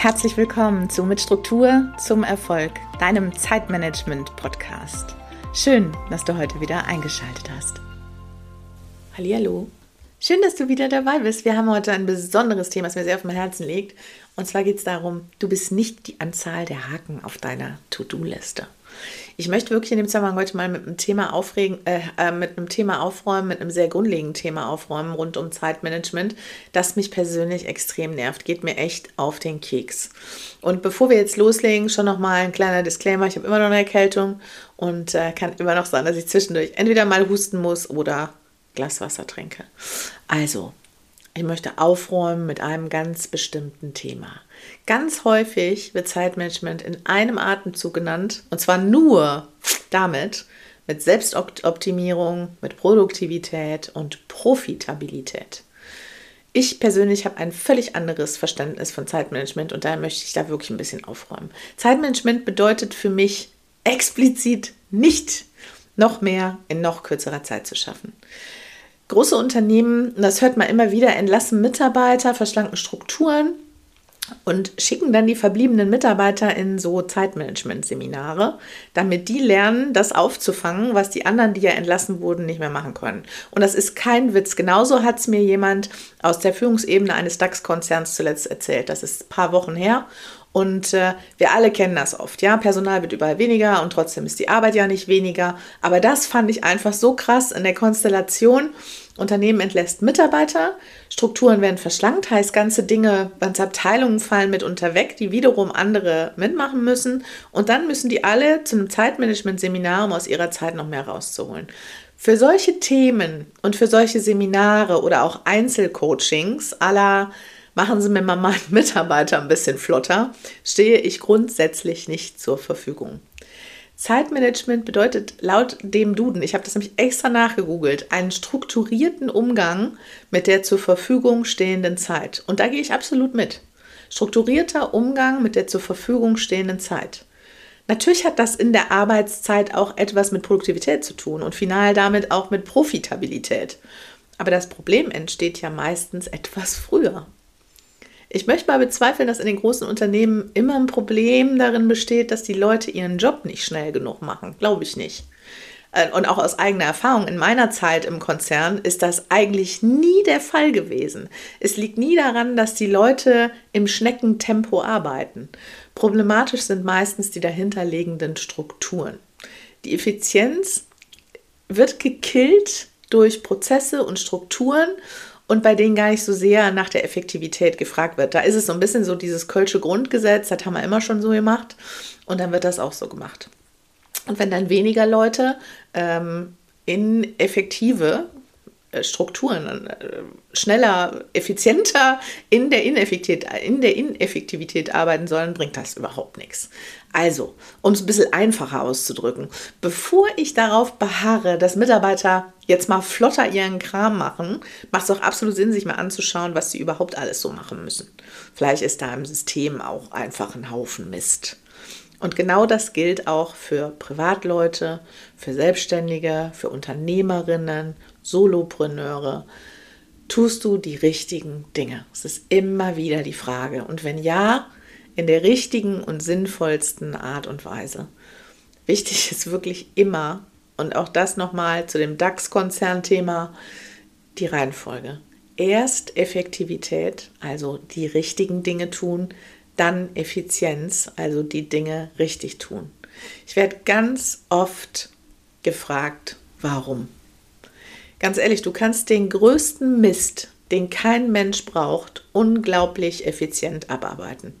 Herzlich willkommen zu Mit Struktur zum Erfolg, deinem Zeitmanagement-Podcast. Schön, dass du heute wieder eingeschaltet hast. Hallo. Schön, dass du wieder dabei bist. Wir haben heute ein besonderes Thema, das mir sehr auf dem Herzen liegt. Und zwar geht es darum, du bist nicht die Anzahl der Haken auf deiner To-Do-Liste. Ich möchte wirklich in dem Zusammenhang heute mal mit einem Thema aufregen, äh, äh, mit einem Thema aufräumen, mit einem sehr grundlegenden Thema aufräumen rund um Zeitmanagement, das mich persönlich extrem nervt. Geht mir echt auf den Keks. Und bevor wir jetzt loslegen, schon noch mal ein kleiner Disclaimer: Ich habe immer noch eine Erkältung und äh, kann immer noch sein, dass ich zwischendurch entweder mal husten muss oder Glas Wasser trinke. Also, ich möchte aufräumen mit einem ganz bestimmten Thema. Ganz häufig wird Zeitmanagement in einem Atemzug genannt und zwar nur damit mit Selbstoptimierung, mit Produktivität und Profitabilität. Ich persönlich habe ein völlig anderes Verständnis von Zeitmanagement und daher möchte ich da wirklich ein bisschen aufräumen. Zeitmanagement bedeutet für mich explizit nicht noch mehr in noch kürzerer Zeit zu schaffen. Große Unternehmen, das hört man immer wieder, entlassen Mitarbeiter, verschlanken Strukturen und schicken dann die verbliebenen Mitarbeiter in so Zeitmanagement-Seminare, damit die lernen, das aufzufangen, was die anderen, die ja entlassen wurden, nicht mehr machen können. Und das ist kein Witz. Genauso hat es mir jemand aus der Führungsebene eines DAX-Konzerns zuletzt erzählt. Das ist ein paar Wochen her. Und äh, wir alle kennen das oft, ja. Personal wird überall weniger und trotzdem ist die Arbeit ja nicht weniger. Aber das fand ich einfach so krass in der Konstellation. Unternehmen entlässt Mitarbeiter, Strukturen werden verschlankt, heißt ganze Dinge, ganze Abteilungen fallen mitunter weg, die wiederum andere mitmachen müssen. Und dann müssen die alle zu einem Zeitmanagement-Seminar, um aus ihrer Zeit noch mehr rauszuholen. Für solche Themen und für solche Seminare oder auch Einzelcoachings aller machen Sie mir mal meinen Mitarbeiter ein bisschen flotter, stehe ich grundsätzlich nicht zur Verfügung. Zeitmanagement bedeutet laut dem Duden, ich habe das nämlich extra nachgegoogelt, einen strukturierten Umgang mit der zur Verfügung stehenden Zeit. Und da gehe ich absolut mit. Strukturierter Umgang mit der zur Verfügung stehenden Zeit. Natürlich hat das in der Arbeitszeit auch etwas mit Produktivität zu tun und final damit auch mit Profitabilität. Aber das Problem entsteht ja meistens etwas früher. Ich möchte mal bezweifeln, dass in den großen Unternehmen immer ein Problem darin besteht, dass die Leute ihren Job nicht schnell genug machen. Glaube ich nicht. Äh, und auch aus eigener Erfahrung in meiner Zeit im Konzern ist das eigentlich nie der Fall gewesen. Es liegt nie daran, dass die Leute im Schneckentempo arbeiten. Problematisch sind meistens die dahinterliegenden Strukturen. Die Effizienz wird gekillt durch Prozesse und Strukturen und bei denen gar nicht so sehr nach der Effektivität gefragt wird. Da ist es so ein bisschen so dieses Kölsche Grundgesetz, das haben wir immer schon so gemacht und dann wird das auch so gemacht. Und wenn dann weniger Leute ähm, in effektive äh, Strukturen äh, schneller, effizienter in der, Ineffektivität, in der Ineffektivität arbeiten sollen, bringt das überhaupt nichts. Also, um es ein bisschen einfacher auszudrücken, bevor ich darauf beharre, dass Mitarbeiter jetzt mal flotter ihren Kram machen, macht es auch absolut Sinn, sich mal anzuschauen, was sie überhaupt alles so machen müssen. Vielleicht ist da im System auch einfach ein Haufen Mist. Und genau das gilt auch für Privatleute, für Selbstständige, für Unternehmerinnen, Solopreneure. Tust du die richtigen Dinge? Es ist immer wieder die Frage. Und wenn ja, in der richtigen und sinnvollsten Art und Weise. Wichtig ist wirklich immer, und auch das nochmal zu dem DAX-Konzern-Thema, die Reihenfolge. Erst Effektivität, also die richtigen Dinge tun, dann Effizienz, also die Dinge richtig tun. Ich werde ganz oft gefragt, warum? Ganz ehrlich, du kannst den größten Mist, den kein Mensch braucht, unglaublich effizient abarbeiten.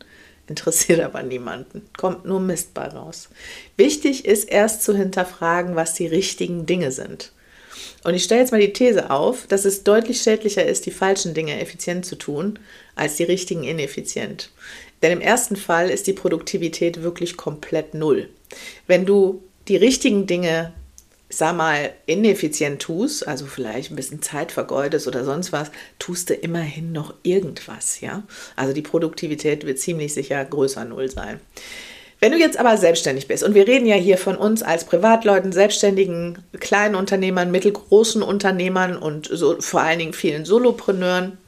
Interessiert aber niemanden. Kommt nur Mist bei raus. Wichtig ist erst zu hinterfragen, was die richtigen Dinge sind. Und ich stelle jetzt mal die These auf, dass es deutlich schädlicher ist, die falschen Dinge effizient zu tun, als die richtigen ineffizient. Denn im ersten Fall ist die Produktivität wirklich komplett null. Wenn du die richtigen Dinge, sag mal, ineffizient tust, also vielleicht ein bisschen Zeit vergeudest oder sonst was, tust du immerhin noch irgendwas, ja? Also die Produktivität wird ziemlich sicher größer null sein. Wenn du jetzt aber selbstständig bist, und wir reden ja hier von uns als Privatleuten, selbstständigen, kleinen Unternehmern, mittelgroßen Unternehmern und so, vor allen Dingen vielen Solopreneuren,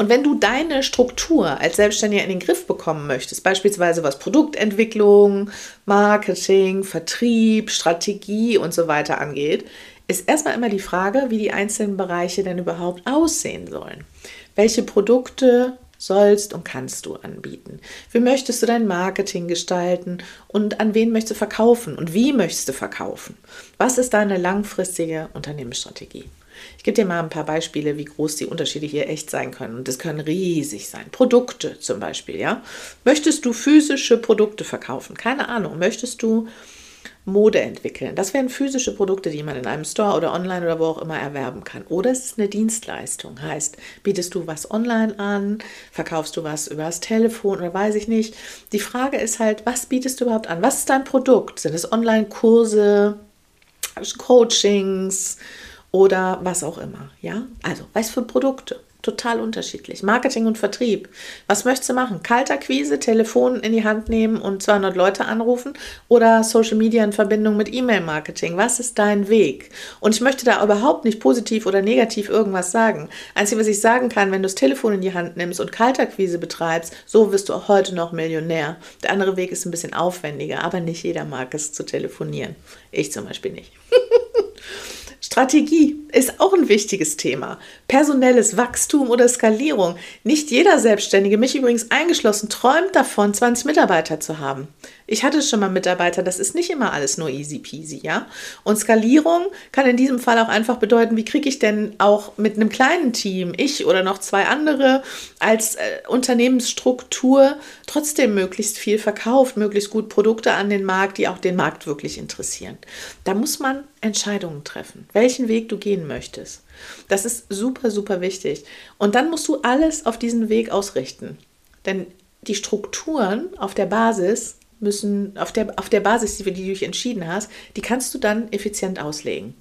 Und wenn du deine Struktur als Selbstständiger in den Griff bekommen möchtest, beispielsweise was Produktentwicklung, Marketing, Vertrieb, Strategie und so weiter angeht, ist erstmal immer die Frage, wie die einzelnen Bereiche denn überhaupt aussehen sollen. Welche Produkte sollst und kannst du anbieten? Wie möchtest du dein Marketing gestalten und an wen möchtest du verkaufen und wie möchtest du verkaufen? Was ist deine langfristige Unternehmensstrategie? Ich gebe dir mal ein paar Beispiele, wie groß die Unterschiede hier echt sein können. Und das können riesig sein. Produkte zum Beispiel, ja. Möchtest du physische Produkte verkaufen? Keine Ahnung. Möchtest du Mode entwickeln? Das wären physische Produkte, die man in einem Store oder online oder wo auch immer erwerben kann. Oder es ist eine Dienstleistung. Heißt, bietest du was online an? Verkaufst du was über das Telefon oder weiß ich nicht? Die Frage ist halt, was bietest du überhaupt an? Was ist dein Produkt? Sind es Online-Kurse, Coachings? Oder was auch immer. Ja, also was für Produkte. Total unterschiedlich. Marketing und Vertrieb. Was möchtest du machen? Kalterquise, Telefon in die Hand nehmen und 200 Leute anrufen oder Social Media in Verbindung mit E-Mail-Marketing? Was ist dein Weg? Und ich möchte da überhaupt nicht positiv oder negativ irgendwas sagen. Einzige, was ich sagen kann, wenn du das Telefon in die Hand nimmst und Kalterquise betreibst, so wirst du auch heute noch Millionär. Der andere Weg ist ein bisschen aufwendiger, aber nicht jeder mag es zu telefonieren. Ich zum Beispiel nicht. Strategie ist auch ein wichtiges Thema. Personelles Wachstum oder Skalierung. Nicht jeder Selbstständige, mich übrigens eingeschlossen, träumt davon, 20 Mitarbeiter zu haben. Ich hatte schon mal Mitarbeiter, das ist nicht immer alles nur easy peasy, ja? Und Skalierung kann in diesem Fall auch einfach bedeuten, wie kriege ich denn auch mit einem kleinen Team, ich oder noch zwei andere, als äh, Unternehmensstruktur trotzdem möglichst viel verkauft, möglichst gut Produkte an den Markt, die auch den Markt wirklich interessieren. Da muss man Entscheidungen treffen, welchen Weg du gehen möchtest. Das ist super, super wichtig. Und dann musst du alles auf diesen Weg ausrichten. Denn die Strukturen auf der Basis müssen, auf der, auf der Basis, die, die du dich entschieden hast, die kannst du dann effizient auslegen.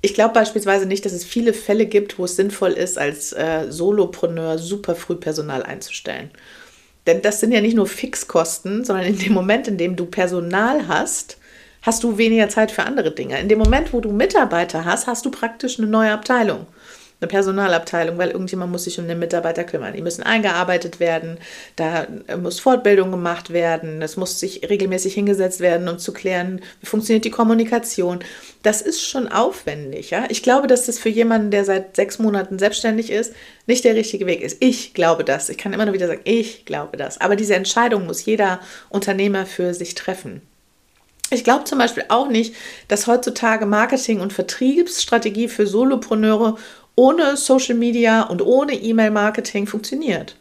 Ich glaube beispielsweise nicht, dass es viele Fälle gibt, wo es sinnvoll ist, als äh, Solopreneur super früh Personal einzustellen. Denn das sind ja nicht nur Fixkosten, sondern in dem Moment, in dem du Personal hast, hast du weniger Zeit für andere Dinge. In dem Moment, wo du Mitarbeiter hast, hast du praktisch eine neue Abteilung. Eine Personalabteilung, weil irgendjemand muss sich um den Mitarbeiter kümmern. Die müssen eingearbeitet werden, da muss Fortbildung gemacht werden, es muss sich regelmäßig hingesetzt werden, um zu klären, wie funktioniert die Kommunikation. Das ist schon aufwendig. Ja? Ich glaube, dass das für jemanden, der seit sechs Monaten selbstständig ist, nicht der richtige Weg ist. Ich glaube das. Ich kann immer nur wieder sagen, ich glaube das. Aber diese Entscheidung muss jeder Unternehmer für sich treffen. Ich glaube zum Beispiel auch nicht, dass heutzutage Marketing- und Vertriebsstrategie für Solopreneure ohne Social Media und ohne E-Mail-Marketing funktioniert.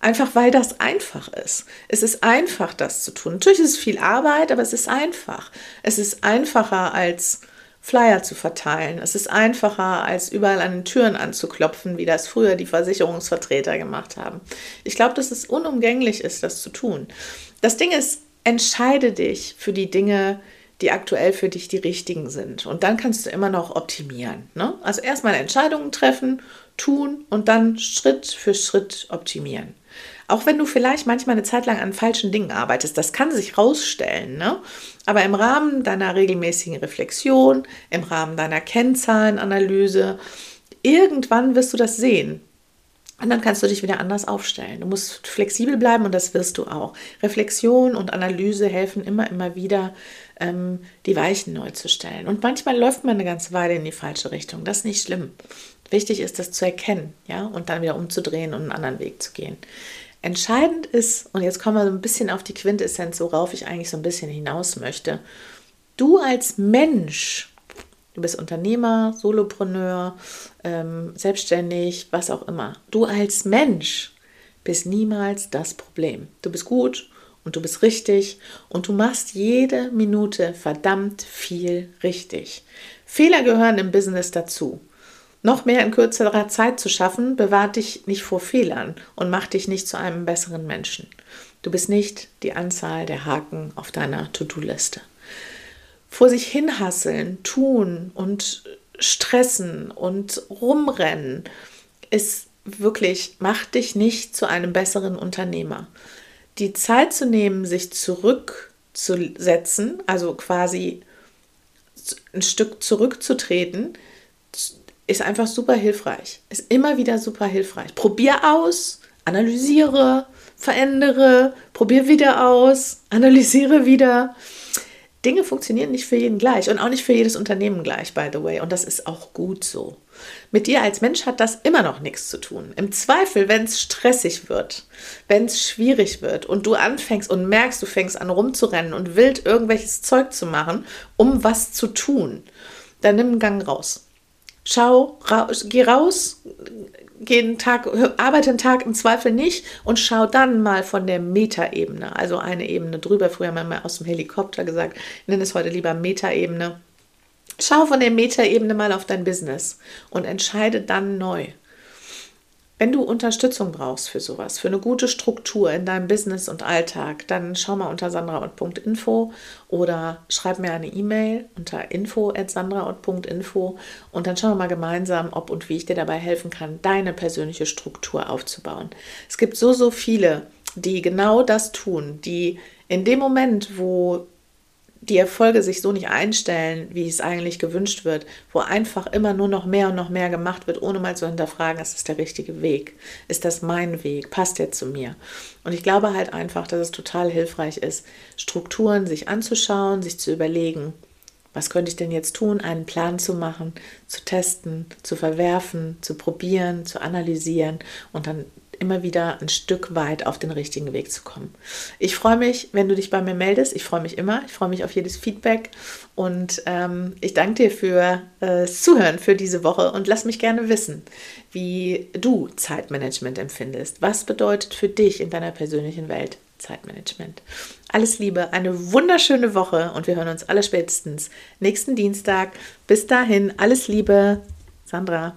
Einfach weil das einfach ist. Es ist einfach, das zu tun. Natürlich ist es viel Arbeit, aber es ist einfach. Es ist einfacher als Flyer zu verteilen. Es ist einfacher, als überall an den Türen anzuklopfen, wie das früher die Versicherungsvertreter gemacht haben. Ich glaube, dass es unumgänglich ist, das zu tun. Das Ding ist, entscheide dich für die Dinge, die aktuell für dich die richtigen sind. Und dann kannst du immer noch optimieren. Ne? Also erstmal Entscheidungen treffen, tun und dann Schritt für Schritt optimieren. Auch wenn du vielleicht manchmal eine Zeit lang an falschen Dingen arbeitest, das kann sich rausstellen. Ne? Aber im Rahmen deiner regelmäßigen Reflexion, im Rahmen deiner Kennzahlenanalyse, irgendwann wirst du das sehen. Und dann kannst du dich wieder anders aufstellen. Du musst flexibel bleiben und das wirst du auch. Reflexion und Analyse helfen immer, immer wieder, ähm, die Weichen neu zu stellen. Und manchmal läuft man eine ganze Weile in die falsche Richtung. Das ist nicht schlimm. Wichtig ist, das zu erkennen, ja, und dann wieder umzudrehen und einen anderen Weg zu gehen. Entscheidend ist, und jetzt kommen wir so ein bisschen auf die Quintessenz, worauf ich eigentlich so ein bisschen hinaus möchte. Du als Mensch Du bist Unternehmer, Solopreneur, ähm, selbstständig, was auch immer. Du als Mensch bist niemals das Problem. Du bist gut und du bist richtig und du machst jede Minute verdammt viel richtig. Fehler gehören im Business dazu. Noch mehr in kürzerer Zeit zu schaffen, bewahrt dich nicht vor Fehlern und macht dich nicht zu einem besseren Menschen. Du bist nicht die Anzahl der Haken auf deiner To-Do-Liste vor sich hinhasseln, tun und stressen und rumrennen, ist wirklich, macht dich nicht zu einem besseren Unternehmer. Die Zeit zu nehmen, sich zurückzusetzen, also quasi ein Stück zurückzutreten, ist einfach super hilfreich. Ist immer wieder super hilfreich. Probier aus, analysiere, verändere, probier wieder aus, analysiere wieder. Dinge funktionieren nicht für jeden gleich und auch nicht für jedes Unternehmen gleich, by the way. Und das ist auch gut so. Mit dir als Mensch hat das immer noch nichts zu tun. Im Zweifel, wenn es stressig wird, wenn es schwierig wird und du anfängst und merkst, du fängst an rumzurennen und wild irgendwelches Zeug zu machen, um was zu tun, dann nimm einen Gang raus. Schau, raus, geh raus, einen Tag, arbeite einen Tag im Zweifel nicht und schau dann mal von der Metaebene, also eine Ebene drüber. Früher haben wir mal aus dem Helikopter gesagt, ich nenne es heute lieber Metaebene. Schau von der Metaebene mal auf dein Business und entscheide dann neu. Wenn du Unterstützung brauchst für sowas, für eine gute Struktur in deinem Business und Alltag, dann schau mal unter sandraort.info oder schreib mir eine E-Mail unter info@sandraort.info und dann schauen wir mal gemeinsam, ob und wie ich dir dabei helfen kann, deine persönliche Struktur aufzubauen. Es gibt so so viele, die genau das tun, die in dem Moment, wo die Erfolge sich so nicht einstellen, wie es eigentlich gewünscht wird, wo einfach immer nur noch mehr und noch mehr gemacht wird, ohne mal zu hinterfragen, ist das der richtige Weg? Ist das mein Weg? Passt der zu mir? Und ich glaube halt einfach, dass es total hilfreich ist, Strukturen sich anzuschauen, sich zu überlegen, was könnte ich denn jetzt tun, einen Plan zu machen, zu testen, zu verwerfen, zu probieren, zu analysieren und dann immer wieder ein Stück weit auf den richtigen Weg zu kommen. Ich freue mich, wenn du dich bei mir meldest. Ich freue mich immer. Ich freue mich auf jedes Feedback. Und ähm, ich danke dir für äh, Zuhören für diese Woche und lass mich gerne wissen, wie du Zeitmanagement empfindest. Was bedeutet für dich in deiner persönlichen Welt Zeitmanagement? Alles Liebe, eine wunderschöne Woche und wir hören uns alle spätestens nächsten Dienstag. Bis dahin, alles Liebe, Sandra.